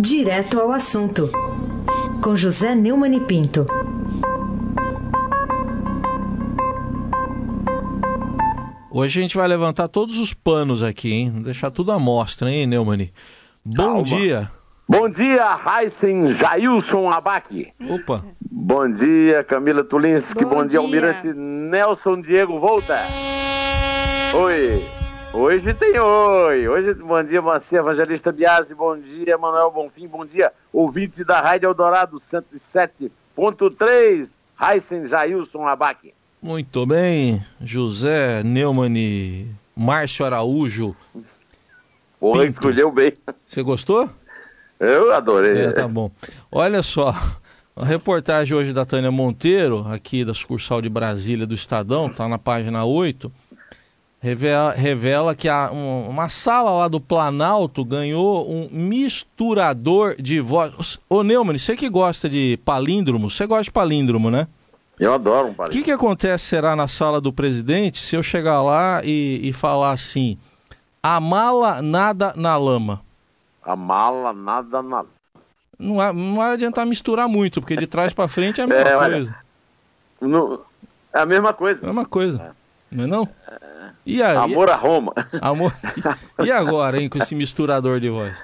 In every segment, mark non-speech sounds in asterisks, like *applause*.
Direto ao assunto, com José Neumann e Pinto. Hoje a gente vai levantar todos os panos aqui, hein? Deixar tudo à mostra, hein, Neumann? Bom Calma. dia. Bom dia, Heisen Jailson Abac. Opa. Bom dia, Camila Tulinski. Bom Bom, dia, dia. Almirante Nelson Diego Volta. Oi. Hoje tem oi. Hoje, bom dia, Macia Evangelista Biasi. Bom dia, Manuel Bonfim. Bom dia, ouvintes da Rádio Eldorado 107.3. Heisen Jailson Abac. Muito bem. José Neumann Márcio Araújo. Porra, Pinto. escolheu bem. Você gostou? Eu adorei. É, tá bom. Olha só, a reportagem hoje da Tânia Monteiro, aqui da sucursal de Brasília do Estadão, tá na página 8, revela, revela que a, um- uma sala lá do Planalto ganhou um misturador de voz. Ô Neumann, você que gosta de palíndromo, você gosta de palíndromo, né? Eu adoro um O palito. que, que acontece será na sala do presidente se eu chegar lá e, e falar assim, a mala nada na lama? A mala, nada, nada. Não, vai- não vai adiantar misturar muito, porque de trás pra frente é a *laughs* mesma É, olha, coisa. No- É a mesma coisa. É a mesma coisa. Não é não? E aí? Amor a Roma. Amor- *laughs* E agora, hein, com esse misturador de voz?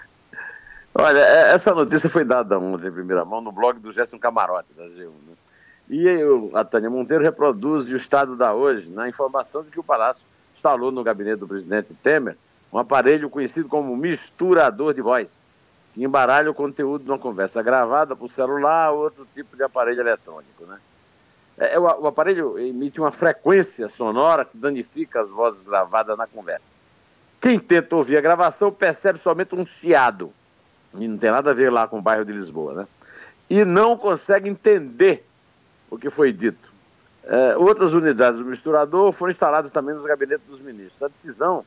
Olha, é- essa notícia foi dada ontem em primeira mão no blog do Gerson Camarote, da G1. Né? E o- a Tânia Monteiro reproduz o Estado da hoje na informação de que o Palácio instalou no gabinete do presidente Temer um aparelho conhecido como misturador de voz, que embaralha o conteúdo de uma conversa gravada por celular ou outro tipo de aparelho eletrônico. Né? É, é, o, o aparelho emite uma frequência sonora que danifica as vozes gravadas na conversa. Quem tenta ouvir a gravação percebe somente um chiado e não tem nada a ver lá com o bairro de Lisboa, né? E não consegue entender o que foi dito. É, outras unidades do misturador foram instaladas também nos gabinetes dos ministros. A decisão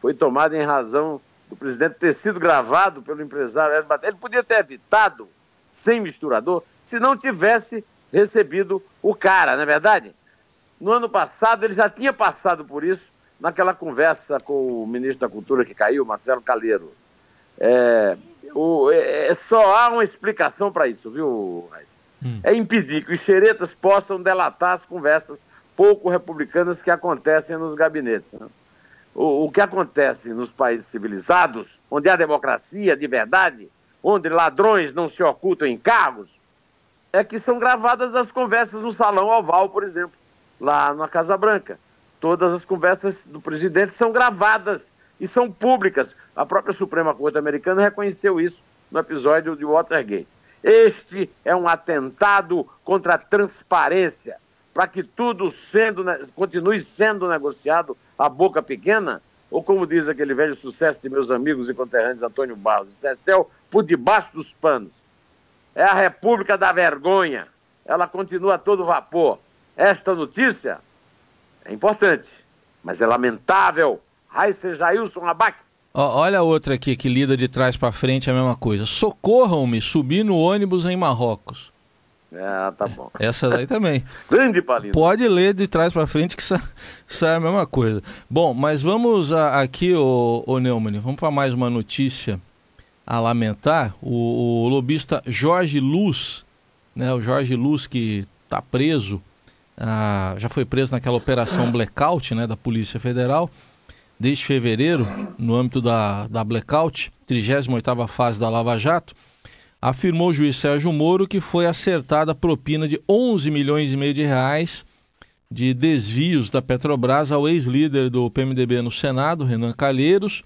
foi tomada em razão do presidente ter sido gravado pelo empresário Hélio Batista. Ele podia ter evitado sem misturador se não tivesse recebido o cara, não é verdade? No ano passado ele já tinha passado por isso naquela conversa com o ministro da Cultura que caiu, Marcelo Caleiro. É, o- é- é- só há uma explicação para isso, viu? Hum. É impedir que os xeretas possam delatar as conversas pouco republicanas que acontecem nos gabinetes. né? O, o que acontece nos países civilizados, onde há democracia de verdade, onde ladrões não se ocultam em cargos, é que são gravadas as conversas no Salão Oval, por exemplo, lá na Casa Branca. Todas as conversas do presidente são gravadas e são públicas. A própria Suprema Corte Americana reconheceu isso no episódio de Watergate. Este é um atentado contra a transparência, para que tudo sendo, continue sendo negociado a boca pequena, ou como diz aquele velho sucesso de meus amigos e conterrâneos Antônio Barros, Cecel, por debaixo dos panos. É a República da Vergonha. Ela continua a todo vapor. Esta notícia é importante, mas é lamentável. Raíssa Jailson Abac. Olha a outra aqui que lida de trás pra frente é a mesma coisa. Socorram-me, subi no ônibus em Marrocos. Ah, tá bom. *laughs* Essa daí também. Grande palito. Pode ler de trás pra frente que sa- sai a mesma coisa. Bom, mas vamos a- aqui, ô, ô Neumann, vamos para mais uma notícia a lamentar. O, o lobista Jorge Luz, né, o Jorge Luz que está preso, ah, já foi preso naquela operação Blackout né, da Polícia Federal, desde fevereiro, no âmbito da, da Blackout, 38ª fase da Lava Jato, afirmou o juiz Sérgio Moro que foi acertada a propina de 11 milhões e meio de reais de desvios da Petrobras ao ex-líder do PMDB no Senado, Renan Calheiros,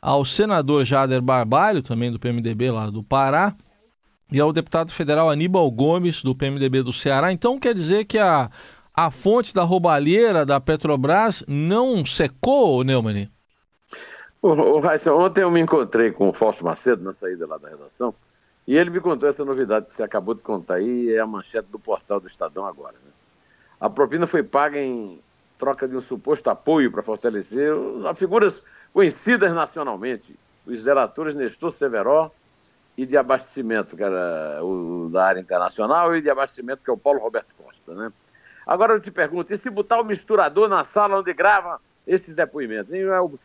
ao senador Jader Barbalho, também do PMDB lá do Pará, e ao deputado federal Aníbal Gomes, do PMDB do Ceará. Então quer dizer que a, a fonte da roubalheira da Petrobras não secou, Neumann? Ô, Raíssa, ontem eu me encontrei com o Fausto Macedo na saída lá da redação e ele me contou essa novidade que você acabou de contar aí, é a manchete do portal do Estadão agora. Né? A propina foi paga em troca de um suposto apoio para fortalecer as figuras conhecidas nacionalmente, os delatores Nestor Severó e de abastecimento, que era o da área internacional, e de abastecimento, que é o Paulo Roberto Costa. Né? Agora eu te pergunto, e se botar o misturador na sala onde grava esses depoimentos?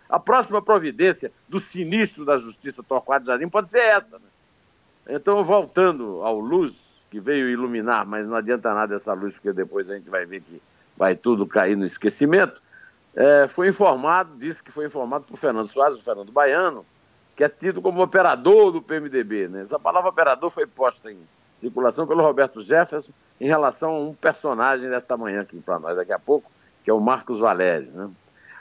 A próxima providência do sinistro da Justiça Torquato Jardim pode ser essa, né? Então, voltando ao luz, que veio iluminar, mas não adianta nada essa luz, porque depois a gente vai ver que vai tudo cair no esquecimento. É, foi informado, disse que foi informado por Fernando Soares, o Fernando Baiano, que é tido como operador do PMDB. Né? Essa palavra operador foi posta em circulação pelo Roberto Jefferson em relação a um personagem desta manhã aqui para nós daqui a pouco, que é o Marcos Valério. Né?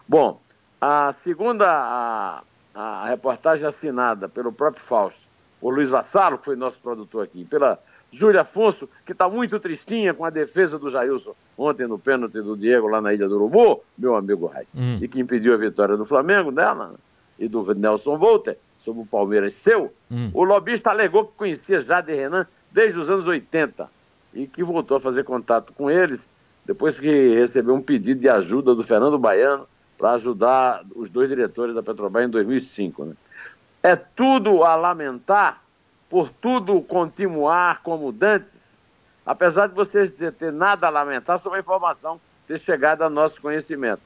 Bom, a segunda a, a reportagem assinada pelo próprio Fausto, por Luiz Vassalo, que foi nosso produtor aqui, pela Júlia Afonso, que está muito tristinha com a defesa do Jailson ontem no pênalti do Diego lá na Ilha do Urubu, meu amigo Reis, hum. e que impediu a vitória do Flamengo dela e do Nelson Volter sobre o Palmeiras seu, hum. o lobista alegou que conhecia Jade Renan desde os anos 80 e que voltou a fazer contato com eles depois que recebeu um pedido de ajuda do Fernando Baiano para ajudar os dois diretores da Petrobras em 2005. Né? É tudo a lamentar por tudo continuar como dantes, apesar de vocês ter nada a lamentar sobre a informação ter chegado a nosso conhecimento.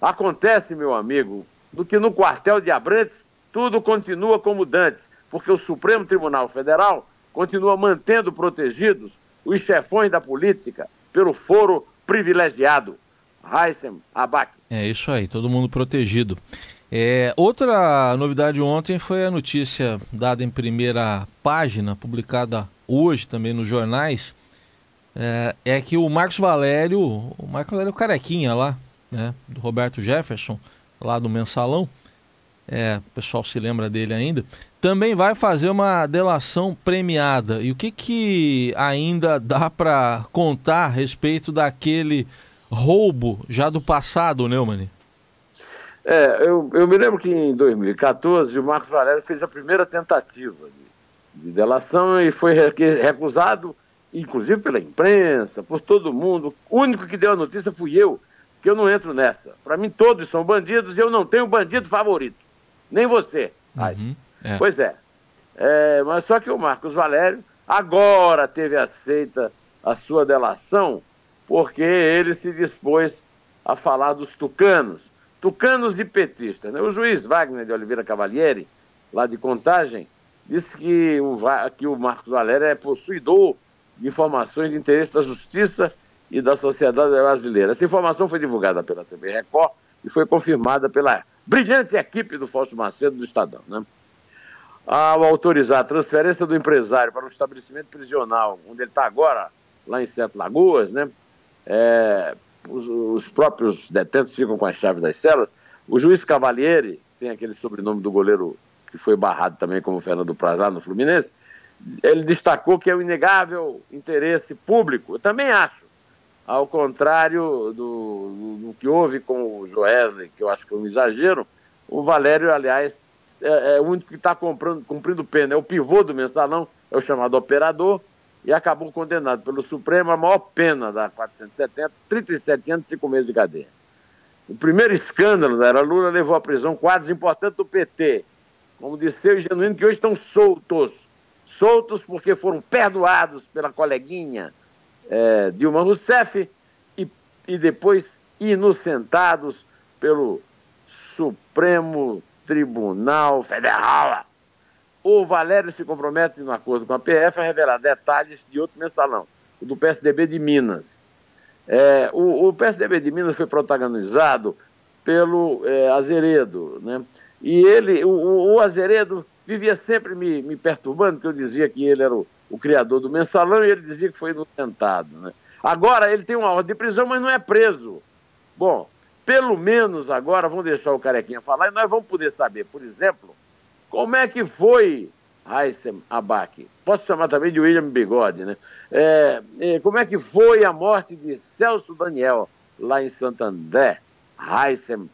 Acontece, meu amigo, do que no quartel de Abrantes tudo continua como dantes, porque o Supremo Tribunal Federal continua mantendo protegidos os chefões da política pelo foro privilegiado. Heissem Abac. É isso aí, todo mundo protegido. É, outra novidade ontem foi a notícia dada em primeira página, publicada hoje também nos jornais, é, é que o Marcos Valério, o Marcos Valério Carequinha lá, né, do Roberto Jefferson, lá do Mensalão, é, o pessoal se lembra dele ainda, também vai fazer uma delação premiada. E o que, que ainda dá para contar a respeito daquele roubo já do passado, Neumann? É, eu, eu me lembro que em 2014 o Marcos Valério fez a primeira tentativa de, de delação e foi recusado, inclusive pela imprensa, por todo mundo. O único que deu a notícia fui eu, que eu não entro nessa. Para mim todos são bandidos e eu não tenho bandido favorito. Nem você. Uhum, é. Pois é. é. Mas só que o Marcos Valério agora teve aceita a sua delação porque ele se dispôs a falar dos tucanos. Tucanos e petistas. Né? O juiz Wagner de Oliveira Cavalieri, lá de Contagem, disse que o, que o Marcos Valério é possuidor de informações de interesse da justiça e da sociedade brasileira. Essa informação foi divulgada pela TV Record e foi confirmada pela brilhante equipe do Fausto Macedo do Estadão. Né? Ao autorizar a transferência do empresário para o estabelecimento prisional, onde ele está agora, lá em Sete Lagoas, né? É, os, os, próprios detentos ficam com a chave das celas. O juiz Cavalieri, tem aquele sobrenome do goleiro que foi barrado também como Fernando Praz lá no Fluminense, ele destacou que é o um inegável interesse público. Eu também acho ao contrário do, do, do, que houve com o Joesley, que eu acho que é um exagero, o Valério, aliás, é, é o único que está cumprindo pena. É o pivô do mensalão, é o chamado operador, e acabou condenado pelo Supremo a maior pena da 470, 37 anos e 5 meses de cadeia. O primeiro escândalo da era Lula levou à prisão quadros importantes do PT, como disse o Genuíno, que hoje estão soltos. Soltos porque foram perdoados pela coleguinha é, Dilma Rousseff e, e depois inocentados pelo Supremo Tribunal Federal. O Valério se compromete, no acordo com a PF, a revelar detalhes de outro mensalão, o do PSDB de Minas. É, o, o, PSDB de Minas foi protagonizado pelo é, Azeredo, né? E ele, o, o Azeredo vivia sempre me, me perturbando, porque eu dizia que ele era o, o criador do mensalão, e ele dizia que foi inocentado. Né? Agora, ele tem uma ordem de prisão, mas não é preso. Bom, pelo menos agora, vamos deixar o Carequinha falar, e nós vamos poder saber, por exemplo, como é que foi Heissem Abac. Posso chamar também de William Bigode, né? É, é, como é que foi a morte de Celso Daniel, lá em Santander? Heissem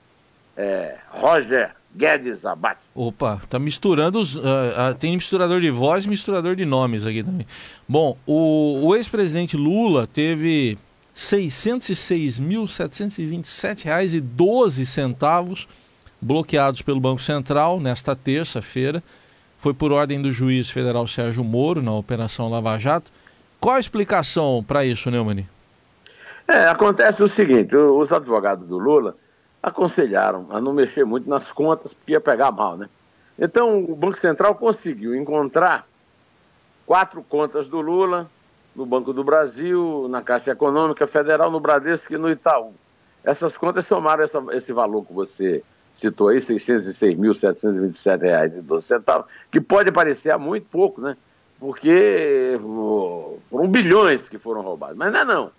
é, Roger Guedes Abate. Opa, tá misturando os. Uh, uh, tem misturador de voz e misturador de nomes aqui também. Bom, o, o ex-presidente Lula teve R$ 606.727,12 bloqueados pelo Banco Central nesta terça-feira. Foi por ordem do juiz federal Sérgio Moro na Operação Lava Jato. Qual a explicação para isso, Neumann? É, acontece o seguinte: os advogados do Lula aconselharam a não mexer muito nas contas, porque ia pegar mal, né? Então, o Banco Central conseguiu encontrar quatro contas do Lula, no Banco do Brasil, na Caixa Econômica Federal, no Bradesco e no Itaú. Essas contas somaram essa, esse valor que você citou aí, R$ 606.727,12, que pode parecer muito pouco, né? Porque foram bilhões que foram roubados. Mas não é não.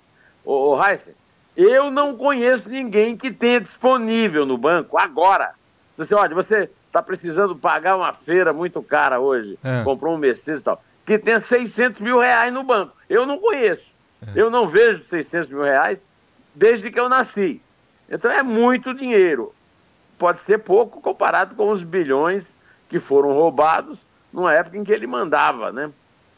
Ô, ô Heisen, eu não conheço ninguém que tenha disponível no banco agora. Você, olha, você está precisando pagar uma feira muito cara hoje, é. comprou um Mercedes e tal, que tenha 600 mil reais no banco. Eu não conheço. É. Eu não vejo 600 mil reais desde que eu nasci. Então é muito dinheiro. Pode ser pouco comparado com os bilhões que foram roubados numa época em que ele mandava, né?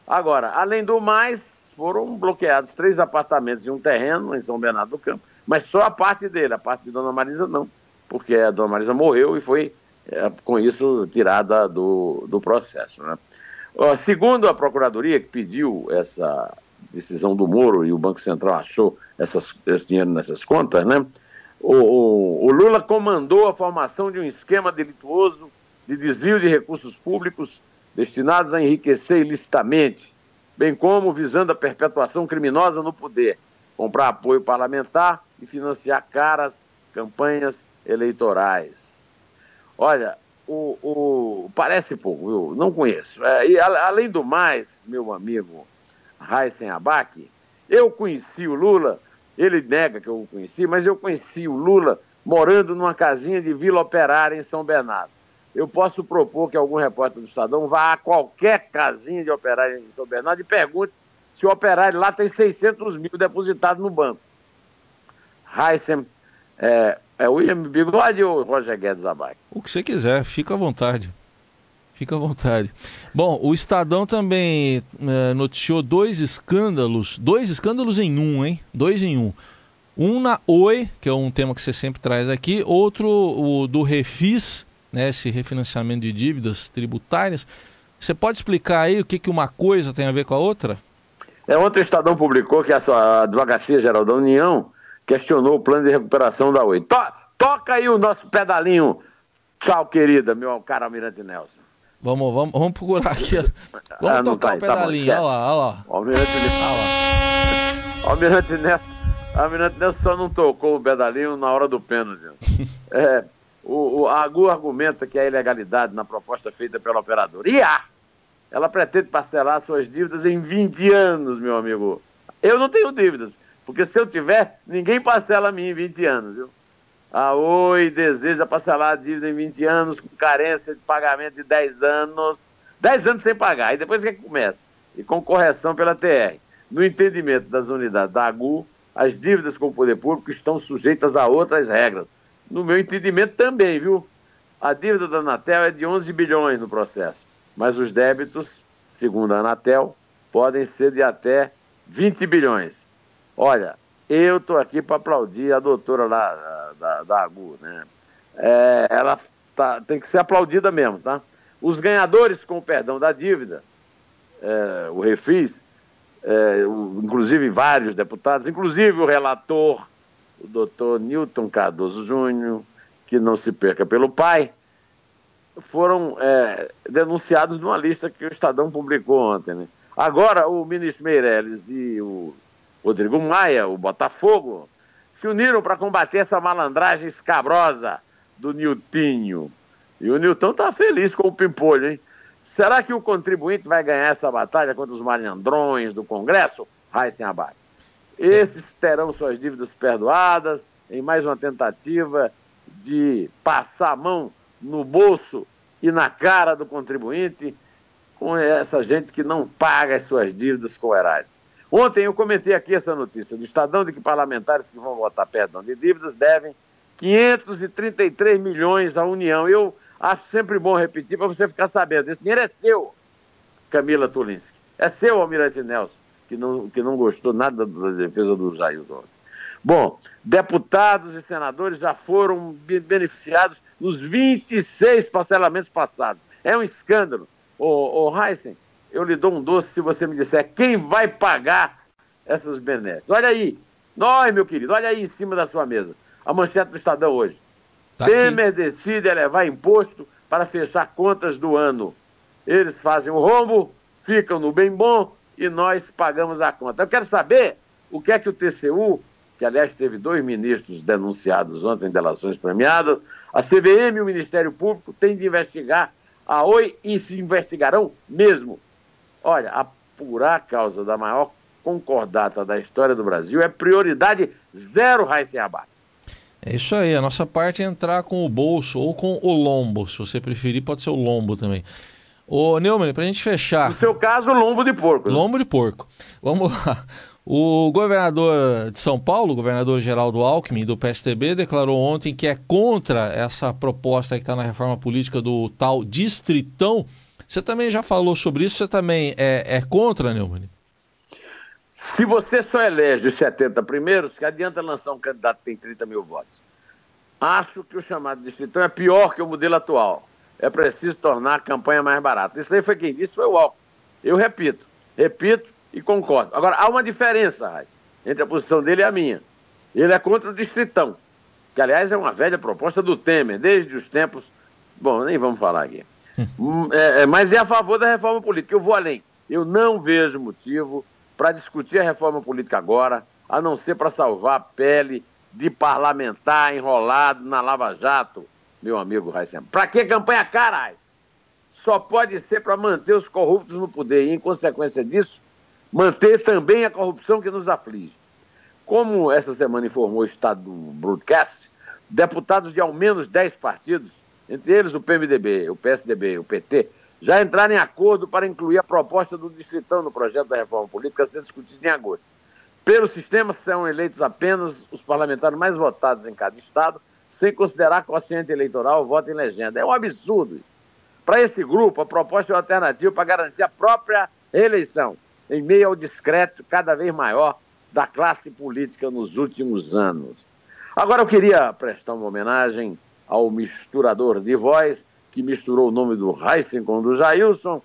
Agora, além do mais, foram bloqueados três apartamentos e um terreno em São Bernardo do Campo, mas só a parte dele, a parte de Dona Marisa não, porque a Dona Marisa morreu e foi é, com isso tirada do, do processo. Né? segundo a Procuradoria, que pediu essa decisão do Moro e o Banco Central achou essas, esse dinheiro nessas contas, né? O, o, o, Lula comandou a formação de um esquema delituoso de desvio de recursos públicos destinados a enriquecer ilicitamente, bem como visando a perpetuação criminosa no poder, comprar apoio parlamentar e financiar caras campanhas eleitorais. Olha, o, o, parece pouco, eu não conheço. É, e a, além do mais, meu amigo Raíssen Abac, eu conheci o Lula, ele nega que eu o conheci, mas eu conheci o Lula morando numa casinha de Vila Operária em São Bernardo. Eu posso propor que algum repórter do Estadão vá a qualquer casinha de operário em São Bernardo e pergunte se o operário lá tem 600 mil depositados no banco. Heisen, é, é William Bigode ou Roger Guedes Abac? O que você quiser, fica à vontade. Fica à vontade. Bom, o Estadão também é, noticiou dois escândalos, dois escândalos em um, hein? Dois em um. Um na Oi, que é um tema que você sempre traz aqui, outro o do Refis, né, esse refinanciamento de dívidas tributárias. Você pode explicar aí o que, que uma coisa tem a ver com a outra? É, ontem o Estadão publicou que a, sua, Advocacia Geral da União questionou o plano de recuperação da Oi. To, toca aí o nosso pedalinho. Tchau, querida, meu caro Almirante Nelson. Vamos, vamos, vamos procurar aqui. Vamos ah, tocar tá, o tá pedalinho, tá olha lá, olha lá. O Almirante Nelson. Almirante Nelson. Almirante Nelson só não tocou o pedalinho na hora do pênalti. *laughs* é, o, o Agu argumenta que a ilegalidade na proposta feita pela operadora. E há! Ela pretende parcelar suas dívidas em 20 anos, meu amigo. Eu não tenho dívidas, porque se eu tiver, ninguém parcela a mim em 20 anos, viu? A Oi deseja parcelar a dívida em 20 anos com carência de pagamento de 10 anos. 10 anos sem pagar, aí depois que começa. E com correção pela TR. No entendimento das unidades da AGU, as dívidas com o poder público estão sujeitas a outras regras. No meu entendimento também, viu? A dívida da Anatel é de 11 bilhões no processo, mas os débitos, segundo a Anatel, podem ser de até 20 bilhões. Olha, eu estou aqui para aplaudir a doutora lá da, da AGU, né? É, ela tá, tem que ser aplaudida mesmo, tá? Os ganhadores, com o perdão da dívida, é, o Refis, é, o, inclusive vários deputados, inclusive o relator, o doutor Newton Cardoso Júnior, que não se perca pelo pai, foram é, denunciados numa lista que o Estadão publicou ontem. Né? Agora, o ministro Meirelles e o Rodrigo Maia, o Botafogo, se uniram para combater essa malandragem escabrosa do Niltinho. E o Nilton está feliz com o pimpolho, hein? Será que o contribuinte vai ganhar essa batalha contra os malandrões do Congresso? Raíssen Abad. Esses terão suas dívidas perdoadas em mais uma tentativa de passar a mão no bolso e na cara do contribuinte com essa gente que não paga as suas dívidas com o erário. Ontem eu comentei aqui essa notícia do Estadão de que parlamentares que vão votar perdão de dívidas devem 533 milhões à União. Eu acho sempre bom repetir para você ficar sabendo. Esse dinheiro é seu, Camila Tulinski. É seu, Almirante Nelson, que não, que não gostou nada da defesa do Jair ontem. Bom, deputados e senadores já foram beneficiados nos 26 parcelamentos passados. É um escândalo. Ô Heisen, eu lhe dou um doce se você me disser quem vai pagar essas benesses. Olha aí, nós, meu querido, olha aí em cima da sua mesa. A manchete do Estadão hoje. Tá Temer aqui. decide elevar imposto para fechar contas do ano. Eles fazem o rombo ficam no bem bom e nós pagamos a conta. Eu quero saber o que é que o TCU, que aliás teve dois ministros denunciados ontem em delações premiadas, a CVM e o Ministério Público têm de investigar a Oi e se investigarão mesmo. Olha, apurar a causa da maior concordata da história do Brasil é prioridade zero, Raíssa Abac. É isso aí, a nossa parte é entrar com o bolso ou com o lombo, se você preferir, pode ser o lombo também. Ô, Neumann, para a gente fechar. No seu caso, lombo de porco. Né? Lombo de porco. Vamos lá. O governador de São Paulo, o governador Geraldo Alckmin, do PSDB, declarou ontem que é contra essa proposta que está na reforma política do tal Distritão. Você também já falou sobre isso, você também é, é contra, Neumann? Se você só elege os 70 primeiros, que adianta lançar um candidato que tem 30 mil votos? Acho que o chamado distritão é pior que o modelo atual. É preciso tornar a campanha mais barata. Isso aí foi quem disse, foi o Alckmin. Eu repito, repito e concordo. Agora, há uma diferença, Raiz, entre a posição dele e a minha. Ele é contra o distritão, que aliás é uma velha proposta do Temer, desde os tempos. Bom, nem vamos falar aqui. *laughs* Hum, é, é, mas é a favor da reforma política. Eu vou além. Eu não vejo motivo para discutir a reforma política agora, a não ser para salvar a pele de parlamentar enrolado na Lava Jato, meu amigo Raíssa. Para que campanha caralho? Só pode ser para manter os corruptos no poder e, em consequência disso, manter também a corrupção que nos aflige. Como essa semana informou o Estado do Broadcast, deputados de ao menos 10 partidos, entre eles o PMDB, o PSDB, o PT, já entraram em acordo para incluir a proposta do Distritão no projeto da reforma política a ser discutido em agosto. Pelo sistema, são eleitos apenas os parlamentares mais votados em cada estado, sem considerar quociente eleitoral voto em legenda. É um absurdo. Para esse grupo, a proposta é uma alternativa para garantir a própria reeleição, em meio ao discreto cada vez maior da classe política nos últimos anos. Agora eu queria prestar uma homenagem ao misturador de voz que misturou o nome do Heisen com o do Jailson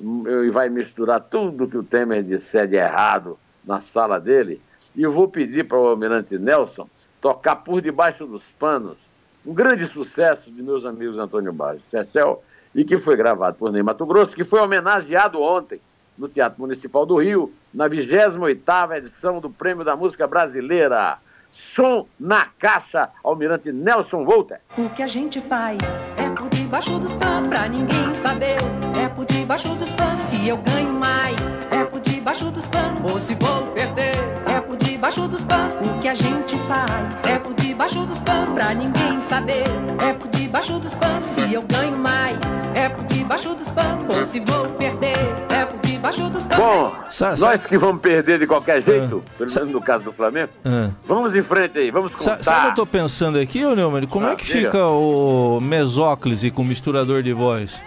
e vai misturar tudo que o Temer disser de errado na sala dele. E eu vou pedir para o Almirante Nelson tocar por debaixo dos panos um grande sucesso de meus amigos Antônio Barros Cecel e que foi gravado por Ney Mato Grosso, que foi homenageado ontem no Teatro Municipal do Rio, na 28ª edição do Prêmio da Música Brasileira. Som na caixa, Almirante Nelson Volter. O que a gente faz é por debaixo dos panos, pra ninguém saber. É por debaixo dos panos, se eu ganho mais. É por debaixo dos panos, ou se vou perder. É por debaixo dos panos, o que a gente faz. É por debaixo dos panos, pra ninguém saber. É por debaixo dos panos, se eu ganho mais. É por debaixo dos panos, ou se vou perder. É por Bom, nós que vamos perder de qualquer jeito, ah. pelo menos no caso do Flamengo, ah. vamos em frente aí, vamos contar. Sabe o que eu tô pensando aqui, ô Neumann? Como é ah, é que diga. fica o mesóclise com misturador de voz?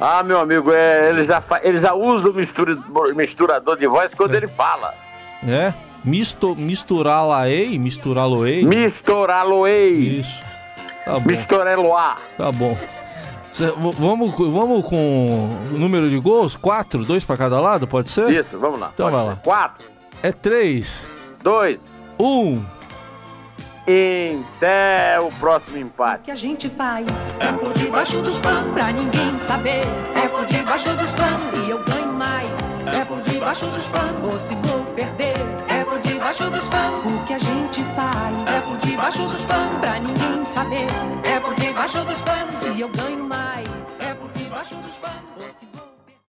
Ah, meu amigo, é, eles, já, eles já usam mistura, misturador de voz quando é. ele fala. É? Misto, misturá-la-ei? Misturá-lo-ei? Misturá-lo-ei. Isso. Tá bom. Mistoreloá. Tá bom. Cê, vamos, vamos com o número de gols? Quatro? Dois para cada lado, pode ser? Isso, vamos lá. Então vai lá. Quatro. É três. Dois. Um. Até o próximo empate. O que a gente faz é por debaixo dos panos pra ninguém saber. É por debaixo dos panos se eu ganho mais. É por debaixo dos panos ou se vou perder. É debaixo dos panos o que a gente faz. É por debaixo dos panos pra ninguém saber. É por debaixo dos panos se eu ganho mais. É por debaixo dos panos